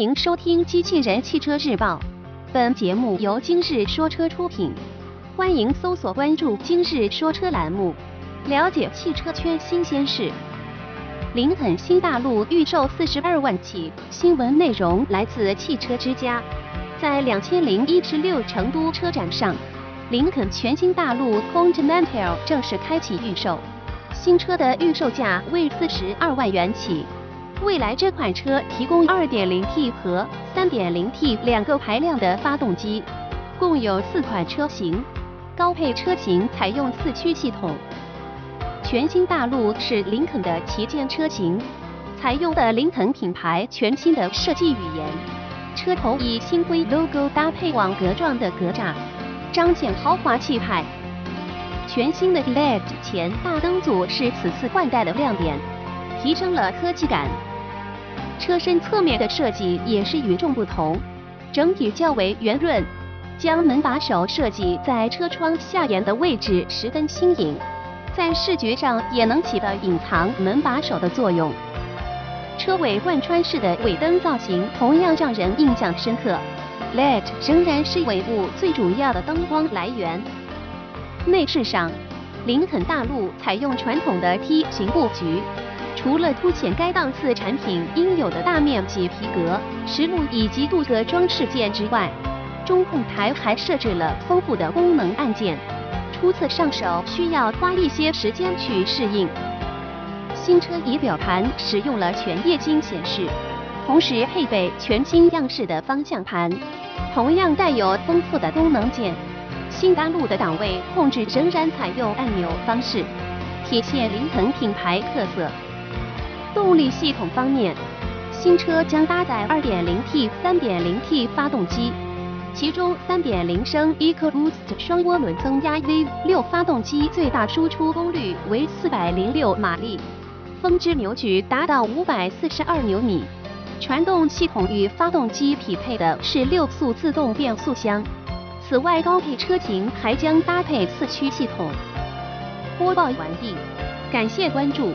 迎收听《机器人汽车日报》，本节目由今日说车出品。欢迎搜索关注“今日说车”栏目，了解汽车圈新鲜事。林肯新大陆预售四十二万起，新闻内容来自汽车之家。在两千零一十六成都车展上，林肯全新大陆 Continental 正式开启预售，新车的预售价为四十二万元起。未来这款车提供 2.0T 和 3.0T 两个排量的发动机，共有四款车型，高配车型采用四驱系统。全新大陆是林肯的旗舰车型，采用的林肯品牌全新的设计语言，车头以星辉 logo 搭配网格状的格栅，彰显豪华气派。全新的 LED 前大灯组是此次换代的亮点，提升了科技感。车身侧面的设计也是与众不同，整体较为圆润，将门把手设计在车窗下沿的位置十分新颖，在视觉上也能起到隐藏门把手的作用。车尾贯穿式的尾灯造型同样让人印象深刻，LED 仍然是尾部最主要的灯光来源。内饰上，林肯大陆采用传统的梯形布局。除了凸显该档次产品应有的大面积皮革、实木以及镀铬装饰件之外，中控台还设置了丰富的功能按键，初次上手需要花一些时间去适应。新车仪表盘使用了全液晶显示，同时配备全新样式的方向盘，同样带有丰富的功能键。新大陆的档位控制仍然采用按钮方式，体现林肯品牌特色。动力系统方面，新车将搭载 2.0T、3.0T 发动机，其中3.0升 EcoBoost 双涡轮增压 V6 发动机最大输出功率为406马力，峰值扭矩达到542牛米。传动系统与发动机匹配的是六速自动变速箱。此外，高配车型还将搭配四驱系统。播报完毕，感谢关注。